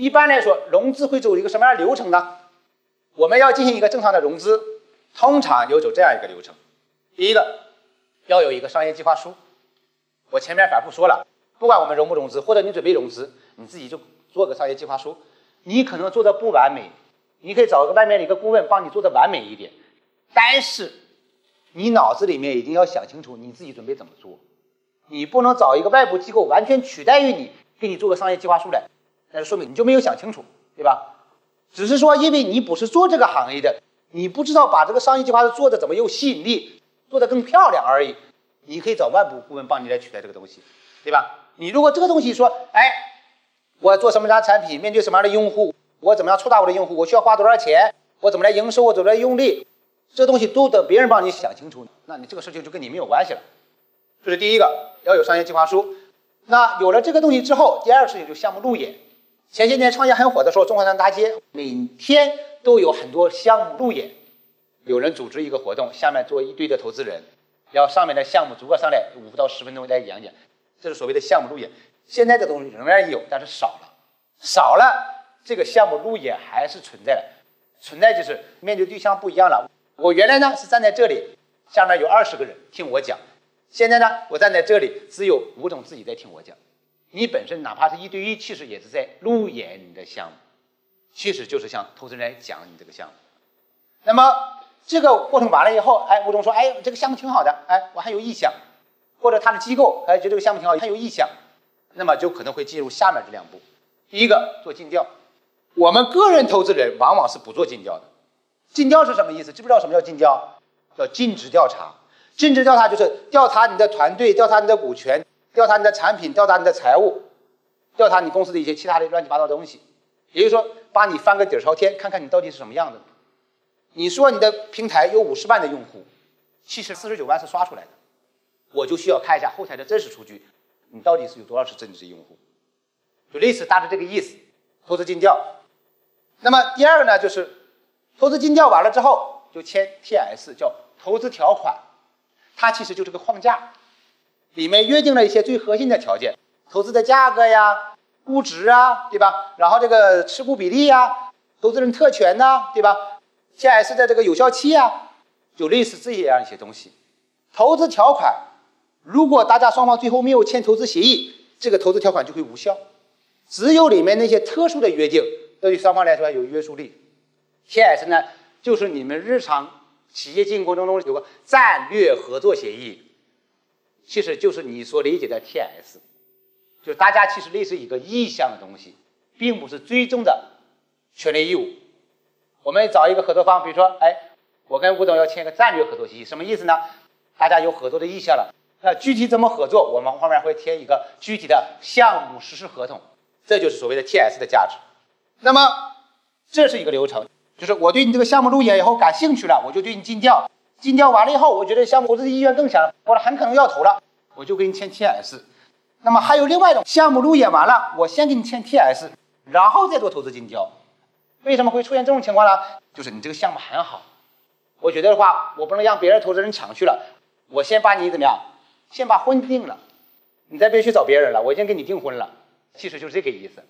一般来说，融资会走一个什么样的流程呢？我们要进行一个正常的融资，通常有走这样一个流程：第一个，要有一个商业计划书。我前面反复说了，不管我们融不融资，或者你准备融资，你自己就做个商业计划书。你可能做的不完美，你可以找个外面的一个顾问帮你做的完美一点，但是你脑子里面一定要想清楚你自己准备怎么做。你不能找一个外部机构完全取代于你，给你做个商业计划书来，那就说明你就没有想清楚，对吧？只是说因为你不是做这个行业的，你不知道把这个商业计划做的怎么有吸引力，做的更漂亮而已。你可以找外部顾问帮你来取代这个东西，对吧？你如果这个东西说，哎，我做什么样的产品，面对什么样的用户，我怎么样触达我的用户，我需要花多少钱，我怎么来营收，我怎么来用力，这东西都等别人帮你想清楚，那你这个事情就跟你没有关系了。这是第一个，要有商业计划书。那有了这个东西之后，第二个事情就项目路演。前些年创业很火的时候，中华南大街每天都有很多项目路演，有人组织一个活动，下面坐一堆的投资人。然后上面的项目逐个上来，五到十分钟来讲讲，这是所谓的项目路演。现在的东西仍然有，但是少了，少了，这个项目路演还是存在的。存在就是面对对象不一样了。我原来呢是站在这里，下面有二十个人听我讲，现在呢我站在这里，只有吴总自己在听我讲。你本身哪怕是一对一，其实也是在路演你的项目，其实就是向投资人来讲你这个项目。那么。这个过程完了以后，哎，吴总说，哎，这个项目挺好的，哎，我还有意向，或者他的机构哎觉得这个项目挺好，还有意向，那么就可能会进入下面这两步。第一个做尽调，我们个人投资人往往是不做尽调的。尽调是什么意思？知不知道什么叫尽调？叫尽职调查。尽职调查就是调查你的团队，调查你的股权，调查你的产品，调查你的财务，调查你公司的一些其他的乱七八糟的东西。也就是说，把你翻个底儿朝天，看看你到底是什么样的。你说你的平台有五十万的用户，其实四十九万是刷出来的，我就需要看一下后台的真实数据，你到底是有多少是真实用户，就类似大致这个意思。投资尽调，那么第二个呢，就是投资尽调完了之后就签 TS，叫投资条款，它其实就是个框架，里面约定了一些最核心的条件，投资的价格呀、估值啊，对吧？然后这个持股比例呀、投资人特权呐，对吧？T S 的这个有效期啊，就类似这样一些东西。投资条款，如果大家双方最后没有签投资协议，这个投资条款就会无效。只有里面那些特殊的约定，对于双方来说有约束力。T S 呢，就是你们日常企业经营过程中有个战略合作协议，其实就是你所理解的 T S，就大家其实类似一个意向的东西，并不是最终的权利义务。我们找一个合作方，比如说，哎，我跟吴总要签一个战略合作协议，什么意思呢？大家有合作的意向了，那具体怎么合作，我们后面会填一个具体的项目实施合同，这就是所谓的 TS 的价值。那么这是一个流程，就是我对你这个项目路演以后感兴趣了，我就对你尽调，尽调完了以后，我觉得项目投资意愿更强，我很可能要投了，我就给你签 TS。那么还有另外一种，项目路演完了，我先给你签 TS，然后再做投资尽调。为什么会出现这种情况呢？就是你这个项目很好，我觉得的话，我不能让别人投资人抢去了，我先把你怎么样，先把婚定了，你再别去找别人了，我已经给你订婚了，其实就是这个意思。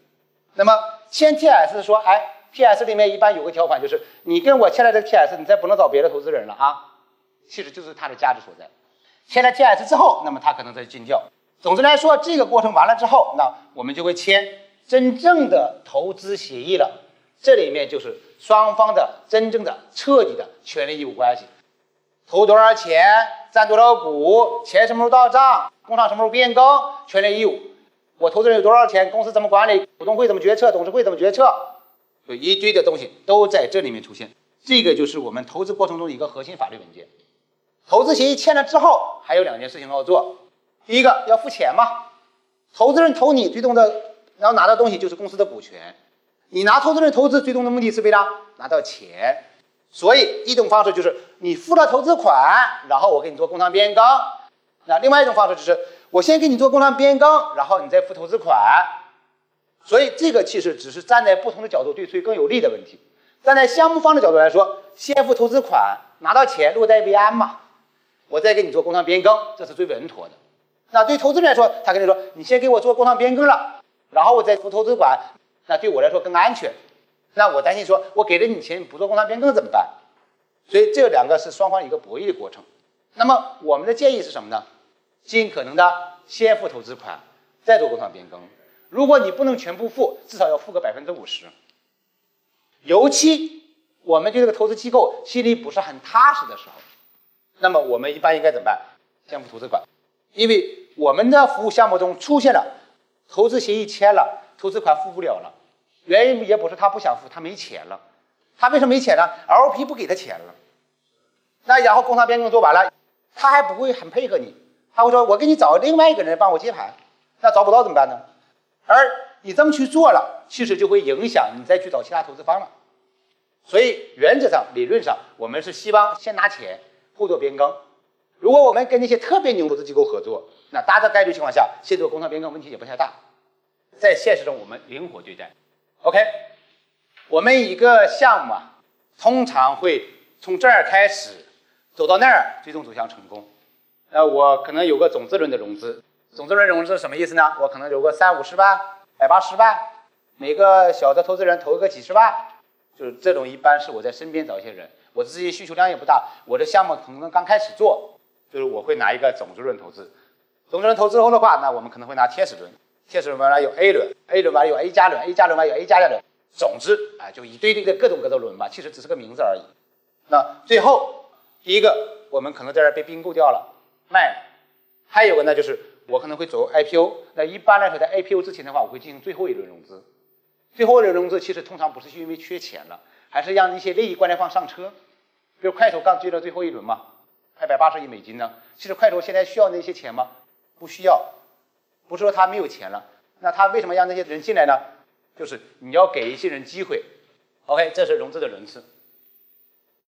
那么签 TS 说，哎，TS 里面一般有个条款，就是你跟我签了这个 TS，你再不能找别的投资人了啊，其实就是它的价值所在。签了 TS 之后，那么它可能在尽调。总之来说，这个过程完了之后，那我们就会签真正的投资协议了。这里面就是双方的真正的彻底的权利义务关系，投多少钱，占多少股，钱什么时候到账，工厂什么时候变更，权利义务，我投资人有多少钱，公司怎么管理，股东会怎么决策，董事会怎么决策，就一堆的东西都在这里面出现。这个就是我们投资过程中的一个核心法律文件。投资协议签了之后，还有两件事情要做，第一个要付钱嘛，投资人投你最终的要拿到东西就是公司的股权。你拿投资人投资，最终的目的是为了拿到钱，所以一种方式就是你付了投资款，然后我给你做工商变更；那另外一种方式就是我先给你做工商变更，然后你再付投资款。所以这个其实只是站在不同的角度对谁更有利的问题。站在项目方的角度来说，先付投资款，拿到钱落袋为安嘛，我再给你做工商变更，这是最稳妥的。那对投资人来说，他跟你说，你先给我做工商变更了，然后我再付投资款。那对我来说更安全。那我担心说，我给了你钱你不做工商变更怎么办？所以这两个是双方一个博弈的过程。那么我们的建议是什么呢？尽可能的先付投资款，再做工商变更。如果你不能全部付，至少要付个百分之五十。尤其我们对这个投资机构心里不是很踏实的时候，那么我们一般应该怎么办？先付投资款，因为我们的服务项目中出现了投资协议签了，投资款付不了了，原因也不是他不想付，他没钱了。他为什么没钱呢？LP 不给他钱了。那然后工商变更做完了，他还不会很配合你，他会说：“我给你找另外一个人帮我接盘。”那找不到怎么办呢？而你这么去做了，其实就会影响你再去找其他投资方了。所以原则上、理论上，我们是希望先拿钱互做变更。如果我们跟那些特别牛投资机构合作，那大的概率情况下，先做工商变更问题也不太大。在现实中，我们灵活对待。OK，我们一个项目啊，通常会从这儿开始走到那儿，最终走向成功。呃，我可能有个总资轮的融资。总资轮融资什么意思呢？我可能有个三五十万、百八十万，每个小的投资人投个几十万，就是这种一般是我在身边找一些人，我自己需求量也不大，我的项目可能刚开始做，就是我会拿一个总资轮投资，总资轮投资后的话，那我们可能会拿天使轮，天使轮完了有 A 轮，A 轮完了有 A 加轮，A 加轮完有 A 加加轮，总之啊就一堆堆的各种各样的轮吧，其实只是个名字而已。那最后第一个，我们可能在这被并购掉了，卖了，还有个呢就是。我可能会走 IPO，那一般来说，在 IPO 之前的话，我会进行最后一轮融资。最后一轮融资其实通常不是因为缺钱了，还是让一些利益关联方上车。比如快手刚追了最后一轮嘛，二百八十亿美金呢。其实快手现在需要那些钱吗？不需要，不是说他没有钱了，那他为什么让那些人进来呢？就是你要给一些人机会。OK，这是融资的轮次。